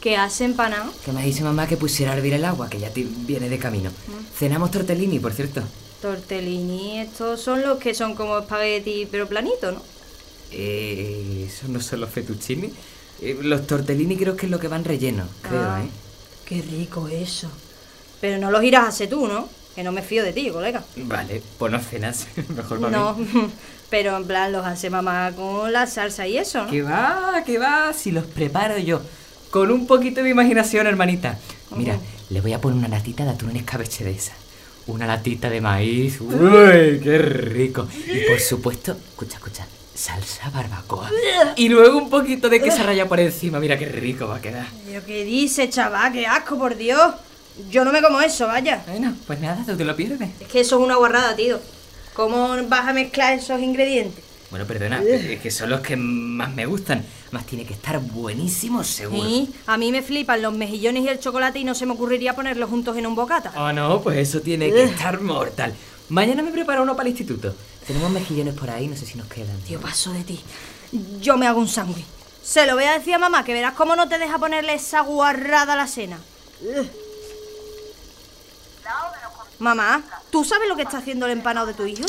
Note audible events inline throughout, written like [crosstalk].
¿Qué hace empanado? Que me dice mamá que pusiera a hervir el agua, que ya ti- viene de camino. Cenamos tortellini, por cierto. Tortellini, estos son los que son como espagueti pero planito, ¿no? Eh, ¿Esos no son los fettuccini? Eh, los tortellini creo que es lo que van rellenos, creo, Ah, ¿eh? Qué rico eso. Pero no los irás a hacer tú, ¿no? Que no me fío de ti, colega. Vale, pues no cenas. [laughs] Mejor para No, mí. [laughs] pero en plan los hace mamá con la salsa y eso, ¿no? Que va, que va, si los preparo yo. Con un poquito de imaginación, hermanita. Mira, le voy a poner una latita de atún en escabeche de esa. Una latita de maíz. ¡Uy, qué rico! Y por supuesto, escucha, escucha, salsa barbacoa. Y luego un poquito de queso raya por encima. Mira qué rico va a quedar. Pero qué dice, chaval, qué asco, por Dios. Yo no me como eso, vaya. Bueno, pues nada, tú te lo pierdes. Es que eso es una guarrada, tío. ¿Cómo vas a mezclar esos ingredientes? Bueno, perdona, es que son los que más me gustan. Más tiene que estar buenísimo, seguro. Sí, a mí me flipan los mejillones y el chocolate y no se me ocurriría ponerlos juntos en un bocata. Oh, no, pues eso tiene que estar mortal. Mañana me preparo uno para el instituto. Tenemos mejillones por ahí, no sé si nos quedan. Tío, paso de ti. Yo me hago un sándwich. Se lo voy a decir a mamá, que verás cómo no te deja ponerle esa guarrada a la cena. Ugh. Mamá, ¿tú sabes lo que está haciendo el empanado de tu hijo?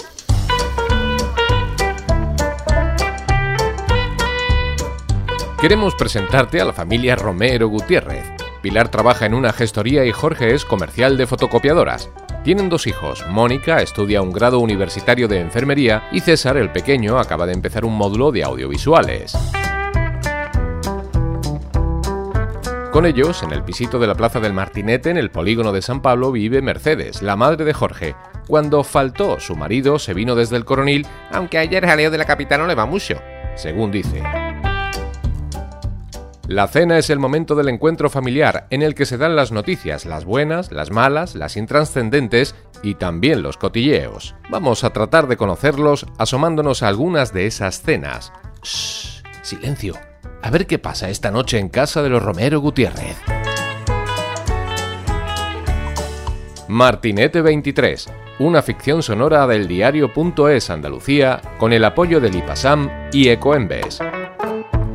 Queremos presentarte a la familia Romero Gutiérrez. Pilar trabaja en una gestoría y Jorge es comercial de fotocopiadoras. Tienen dos hijos. Mónica estudia un grado universitario de enfermería y César, el pequeño, acaba de empezar un módulo de audiovisuales. Con ellos, en el pisito de la Plaza del Martinete, en el polígono de San Pablo, vive Mercedes, la madre de Jorge. Cuando faltó su marido, se vino desde el coronil, aunque ayer jaleo de la capital no le va mucho, según dice. La cena es el momento del encuentro familiar en el que se dan las noticias, las buenas, las malas, las intranscendentes y también los cotilleos. Vamos a tratar de conocerlos asomándonos a algunas de esas cenas. Shh, silencio. A ver qué pasa esta noche en casa de los Romero Gutiérrez. Martinete 23, una ficción sonora del diario.es Andalucía con el apoyo del IPASAM y Ecoembes.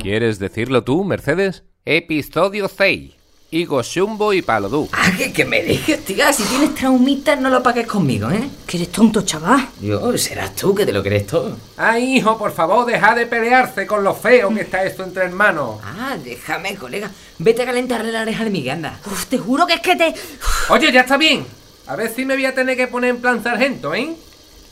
¿Quieres decirlo tú, Mercedes? Episodio 6. Higo Shumbo y Palodú. Ah, que, que me dejes, tía. Si tienes traumitas, no lo pagues conmigo, ¿eh? Que eres tonto, chaval. Dios, serás tú que te lo crees todo. Ay, hijo, por favor, deja de pelearse con lo feo que está esto entre hermanos. Ah, déjame, colega. Vete a calentarle la oreja al Miguel, anda. Uf, te juro que es que te... Oye, ya está bien. A ver si me voy a tener que poner en plan sargento, ¿eh?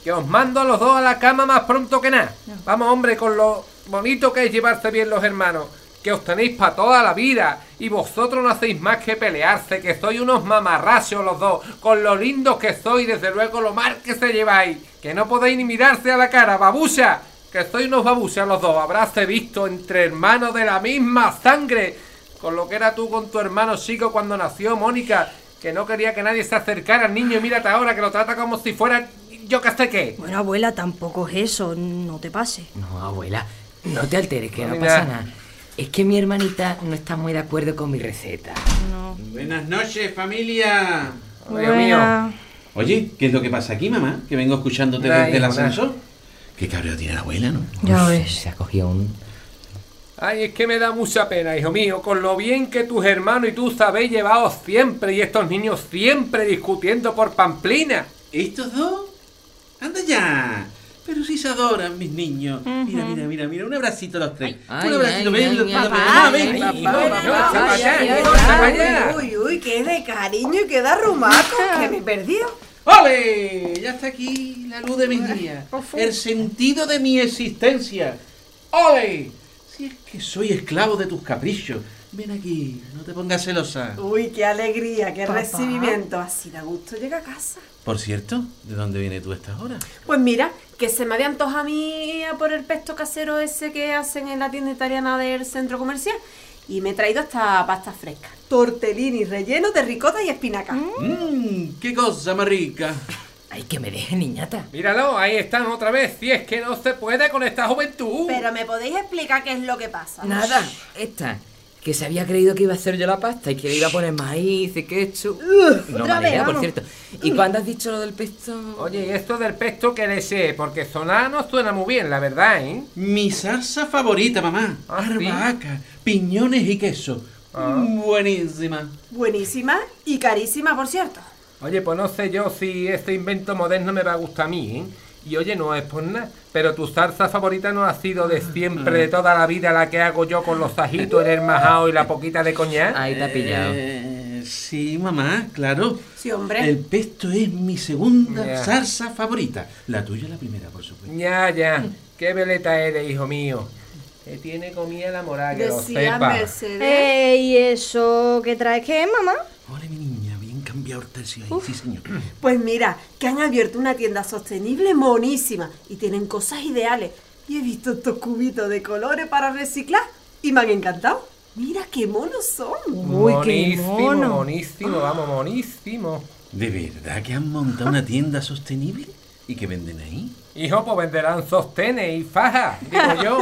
Que os mando a los dos a la cama más pronto que nada. Vamos, hombre, con lo bonito que es llevarse bien los hermanos. Que os tenéis para toda la vida. Y vosotros no hacéis más que pelearse. Que sois unos mamarrachos los dos. Con lo lindos que sois, desde luego lo mal que se lleváis. Que no podéis ni mirarse a la cara, babucha. Que sois unos babuchas los dos. Habráse visto entre hermanos de la misma sangre. Con lo que era tú con tu hermano chico cuando nació, Mónica. Que no quería que nadie se acercara al niño y mírate ahora que lo trata como si fuera yo que sé qué. Bueno, abuela, tampoco es eso, no te pase. No, abuela, no te alteres, que no Mira. pasa nada. Es que mi hermanita no está muy de acuerdo con mi receta. No. Buenas noches, familia. Dios mío. Oye, ¿qué es lo que pasa aquí, mamá? Que vengo escuchándote desde el ascensor. Qué cabreo tiene la abuela, ¿no? Ya Uf, ves. Se ha cogido un... Ay, es que me da mucha pena, hijo mío, con lo bien que tus hermanos y tú sabéis llevados siempre y estos niños siempre discutiendo por pamplina. ¿Estos dos? ¡Anda ya! Pero si se adoran, mis niños. Mira, mira, mira, mira. Un abracito a los tres. Ay, un abracito, ay, ven, papá, ven, papá. Uy, uy, qué de cariño y qué de arrumaco, [laughs] que me perdió. ¡Ole! Ya está aquí la luz de mis días. El sentido de mi existencia. ¡Ole! Si es que soy esclavo de tus caprichos. Ven aquí, no te pongas celosa. Uy, qué alegría, qué Papá. recibimiento. Así da gusto llega a casa. Por cierto, ¿de dónde viene tú a esta hora? Pues mira, que se me había antojado a mí a por el pesto casero ese que hacen en la tienda italiana del centro comercial. Y me he traído esta pasta fresca. Tortellini relleno de ricota y espinaca. Mmm, qué cosa más rica. Ay, que me deje, niñata. Míralo, ahí están otra vez. Si es que no se puede con esta juventud. Pero me podéis explicar qué es lo que pasa. Nada, esta. Que se había creído que iba a hacer yo la pasta y que le iba a poner maíz y ketchup. no, otra mala vez, por cierto. ¿Y cuándo has dicho lo del pesto? Oye, y esto del pesto que le sé, porque sonar no suena muy bien, la verdad, ¿eh? Mi salsa favorita, mamá. Ah, piñones y queso. Buenísima. Buenísima y carísima, por cierto. Oye, pues no sé yo si este invento moderno me va a gustar a mí, ¿eh? Y oye, no es por nada, pero tu salsa favorita no ha sido de siempre, de toda la vida, la que hago yo con los ajitos, el majao y la poquita de coñac. Ahí te ha pillado. Eh, sí, mamá, claro. Sí, hombre. El pesto es mi segunda Ya. salsa favorita. La tuya la primera, por supuesto. Ya, ya, qué veleta eres, hijo mío. Que tiene comida la moral, que lo Decía sepa. Mercedes. Eh, ¿y eso qué traes qué es, mamá? Hola, mi niña, bien cambiado el tercio ahí, sí, señor. Pues mira, que han abierto una tienda sostenible monísima y tienen cosas ideales. Y he visto estos cubitos de colores para reciclar y me han encantado. Mira qué monos son. Uy, qué monísimo, mono. monísimo, vamos, monísimo. ¿De verdad que han montado una tienda sostenible? ¿Y que venden ahí? Hijo, pues venderán sostenes y fajas, digo yo.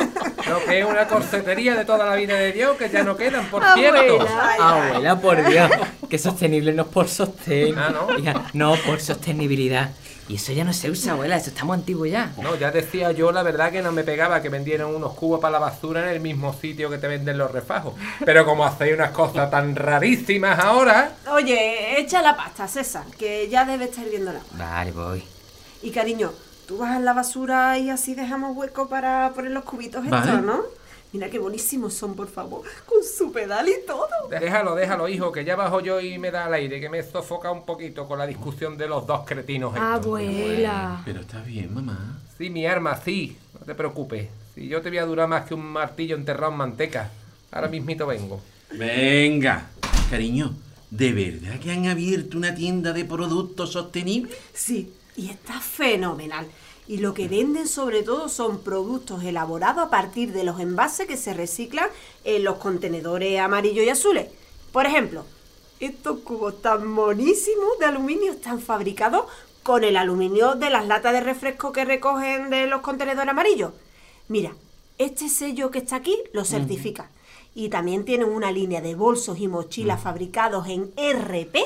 Lo que es una corsetería de toda la vida de Dios, que ya no quedan, por cierto. Abuela. Abuela, por Dios. Que sostenible no es por sostén. Ah, ¿no? Hija, no, por sostenibilidad. Y eso ya no se usa, abuela. Eso está muy antiguo ya. No, ya decía yo la verdad que no me pegaba que vendieran unos cubos para la basura en el mismo sitio que te venden los refajos. Pero como hacéis unas cosas tan rarísimas ahora, Oye, echa la pasta, César, que ya debe estar viendo la hora. Vale, voy. Y cariño, tú vas a la basura y así dejamos hueco para poner los cubitos estos, Vale. ¿no? Mira qué buenísimos son, por favor, con su pedal y todo. déjalo, déjalo, hijo, que ya bajo yo y me da al aire, que me sofoca un poquito con la discusión de los dos cretinos. estos. Abuela. Pero está bien, mamá. Sí, mi arma, sí, no te preocupes. Si yo te voy a durar más que un martillo enterrado en manteca. Ahora mismito vengo. Venga, cariño, ¿de verdad que han abierto una tienda de productos sostenibles? Sí, y está fenomenal. Y lo que venden sobre todo son productos elaborados a partir de los envases que se reciclan en los contenedores amarillos y azules. Por ejemplo, estos cubos tan monísimos de aluminio están fabricados con el aluminio de las latas de refresco que recogen de los contenedores amarillos. Mira, este sello que está aquí lo certifica. Y también tienen una línea de bolsos y mochilas fabricados en RP,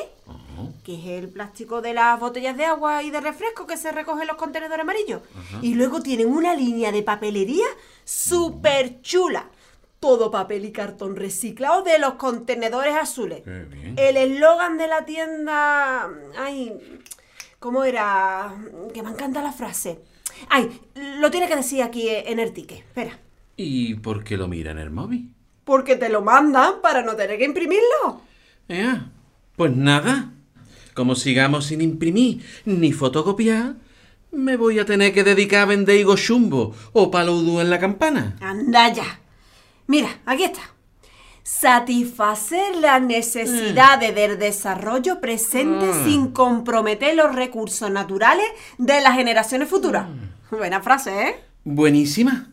que es el plástico de las botellas de agua y de refresco que se recoge en los contenedores amarillos. Y luego tienen una línea de papelería súper chula. Todo papel y cartón reciclado de los contenedores azules. Qué bien. El eslogan de la tienda... Ay, ¿cómo era? Que me encanta la frase. Ay, lo tiene que decir aquí en el ticket. Espera. ¿Y por qué lo mira en el móvil? Porque te lo mandan para no tener que imprimirlo. Ea, pues nada. Como sigamos sin imprimir ni fotocopiar, me voy a tener que dedicar a vender higo chumbo o paludo en la campana. Anda ya. Mira, aquí está. Satisfacer las necesidades del desarrollo presente sin comprometer los recursos naturales de las generaciones futuras. Buena frase, ¿eh? Buenísima.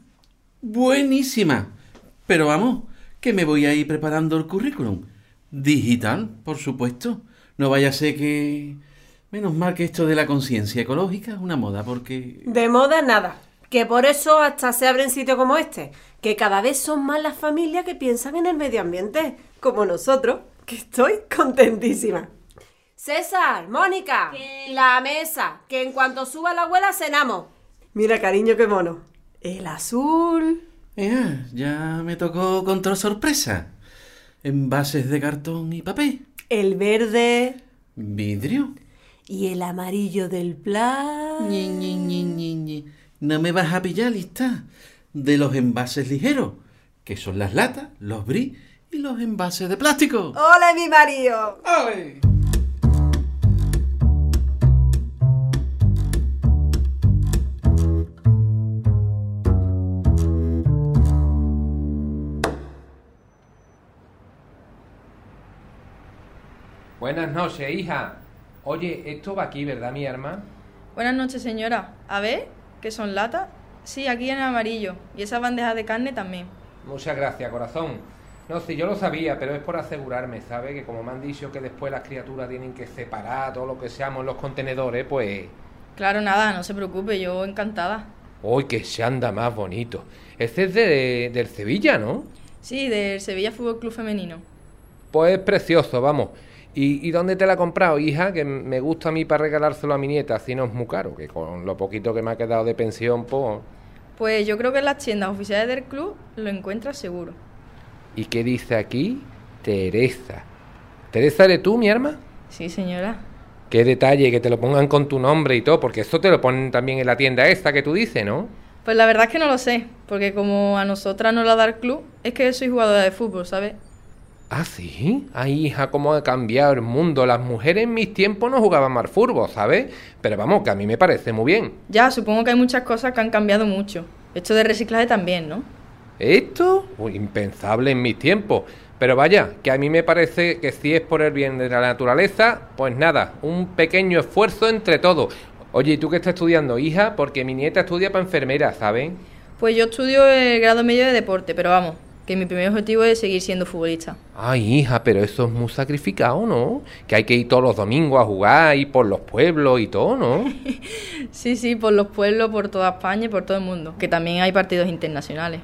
Buenísima. Pero vamos, que me voy a ir preparando el currículum. Digital, por supuesto. No vaya a ser que... Menos mal que esto de la conciencia ecológica es una moda, porque... De moda nada. Que por eso hasta se abren sitios como este. Que cada vez son más las familias que piensan en el medio ambiente. Como nosotros, que estoy contentísima. César, Mónica, la mesa, que en cuanto suba la abuela cenamos. Mira, cariño, qué mono. El azul. Ea, ya me tocó control sorpresa. Envases de cartón y papel. El verde. Vidrio. Y el amarillo del plan. No me vas a pillar lista de los envases ligeros, que son las latas, los bris y los envases de plástico. ¡Hola, mi marido! ¡Ale! Buenas noches, hija. Oye, esto va aquí, ¿verdad, mi arma? Buenas noches, señora. A ver, ¿qué son latas? Sí, aquí en amarillo. Y esas bandejas de carne también. Muchas gracias, corazón. No, si yo lo sabía, pero es por asegurarme, ¿sabes? Que como me han dicho que después las criaturas tienen que separar todo lo que seamos en los contenedores, pues... Claro, nada, no se preocupe, yo encantada. ¡Uy, que se anda más bonito! Este es de, del Sevilla, ¿no? Sí, del Sevilla Fútbol Club Femenino. Pues es precioso, vamos. ¿Y, ¿Y dónde te la has comprado, hija? Que me gusta a mí para regalárselo a mi nieta, así no es muy caro, que con lo poquito que me ha quedado de pensión, pues... Pues yo creo que en las tiendas oficiales del club lo encuentras seguro. ¿Y qué dice aquí? Teresa. ¿Teresa eres tú, mi arma? Sí, señora. Qué detalle, que te lo pongan con tu nombre y todo, porque esto te lo ponen también en la tienda esta que tú dices, ¿no? Pues la verdad es que no lo sé, porque como a nosotras no la da el club, es que soy jugadora de fútbol, ¿sabes? ¿Ah, sí? Ay, hija, cómo ha cambiado el mundo. Las mujeres en mis tiempos no jugaban más fútbol, ¿sabes? Pero vamos, que a mí me parece muy bien. Ya, supongo que hay muchas cosas que han cambiado mucho. Esto de reciclaje también, ¿no? ¿Esto? Uy, impensable en mis tiempos. Pero vaya, que a mí me parece que si es por el bien de la naturaleza, pues nada, un pequeño esfuerzo entre todos. Oye, ¿y tú qué estás estudiando, hija? Porque mi nieta estudia para enfermera, ¿saben? Pues yo estudio el grado medio de deporte, pero vamos, que mi primer objetivo es seguir siendo futbolista. Ay, hija, pero eso es muy sacrificado, ¿no? Que hay que ir todos los domingos a jugar y por los pueblos y todo, ¿no? [laughs] Sí, sí, por los pueblos, por toda España y por todo el mundo. Que también hay partidos internacionales.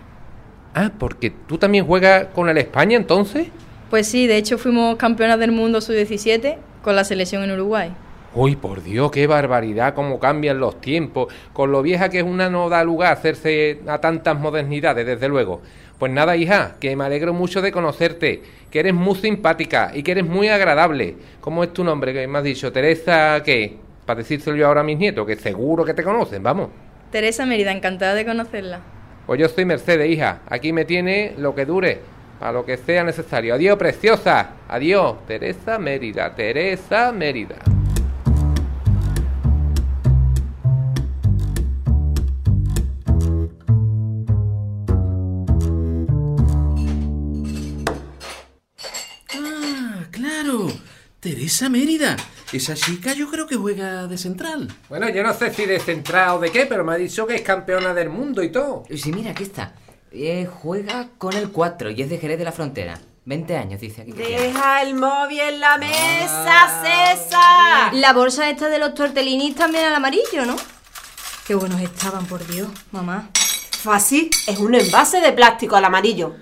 Ah, porque tú también juegas con el España entonces. Pues sí, de hecho fuimos campeonas del mundo sub-17 con la selección en Uruguay. Uy, por Dios, qué barbaridad, cómo cambian los tiempos. Con lo vieja que es una no da lugar a hacerse a tantas modernidades, desde luego. Pues nada, hija, que me alegro mucho de conocerte, que eres muy simpática y que eres muy agradable. ¿Cómo es tu nombre que me has dicho? Teresa, ¿qué? Para decírselo yo ahora a mis nietos, que seguro que te conocen, vamos. Teresa Mérida, encantada de conocerla. Pues yo soy Mercedes, hija. Aquí me tiene lo que dure, a lo que sea necesario. Adiós, preciosa. Adiós, Teresa Mérida. Teresa Mérida. Teresa Mérida. Esa chica yo creo que juega de central. Bueno, yo no sé si de central o de qué, pero me ha dicho que es campeona del mundo y todo. Sí, mira, aquí está. Eh, juega con el 4 y es de Jerez de la Frontera. 20 años, dice aquí. Deja el móvil en la mesa, César. La bolsa esta de los tortellinis también al amarillo, ¿no? Qué buenos estaban, por Dios, mamá. Fácil, es un envase de plástico al amarillo.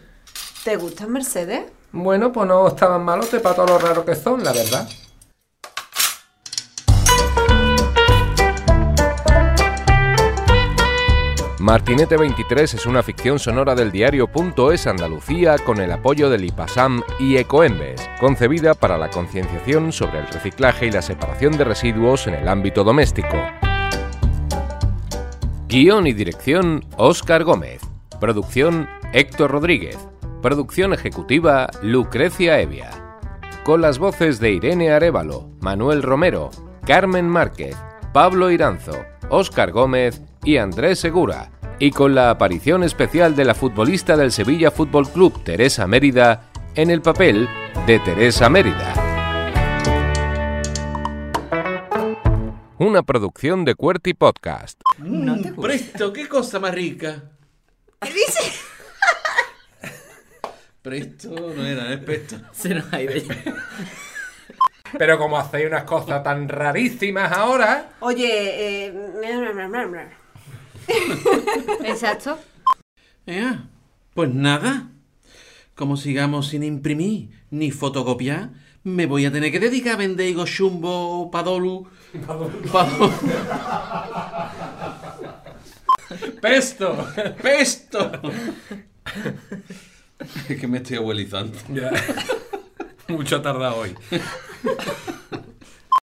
¿Te gustan, Mercedes? Bueno, pues no estaban malotes para todo lo raro que son, la verdad. Martinete 23 es una ficción sonora del diario Es Andalucía con el apoyo del IPASAM y Ecoembes, concebida para la concienciación sobre el reciclaje y la separación de residuos en el ámbito doméstico. Guión y dirección Óscar Gómez. Producción Héctor Rodríguez. Producción ejecutiva Lucrecia Evia. Con las voces de Irene Arevalo, Manuel Romero, Carmen Márquez, Pablo Iranzo, Óscar Gómez y Andrés Segura. Y con la aparición especial de la futbolista del Sevilla Fútbol Club, Teresa Mérida, en el papel de Teresa Mérida. Una producción de Cuerty Podcast. Mm, presto, qué cosa más rica. ¿Qué dice? Presto no era, es presto. [laughs] Se nos ha ido ya. Pero como hacéis unas cosas tan rarísimas ahora. Oye, eh... [laughs] Exacto. Ea, pues nada. Como sigamos sin imprimir ni fotocopiar, me voy a tener que dedicar a vender higo chumbo padolu. Padolu. ¡Pesto! ¡Pesto! [laughs] es que me estoy abuelizando. [laughs] Mucho ha tardado hoy. [laughs]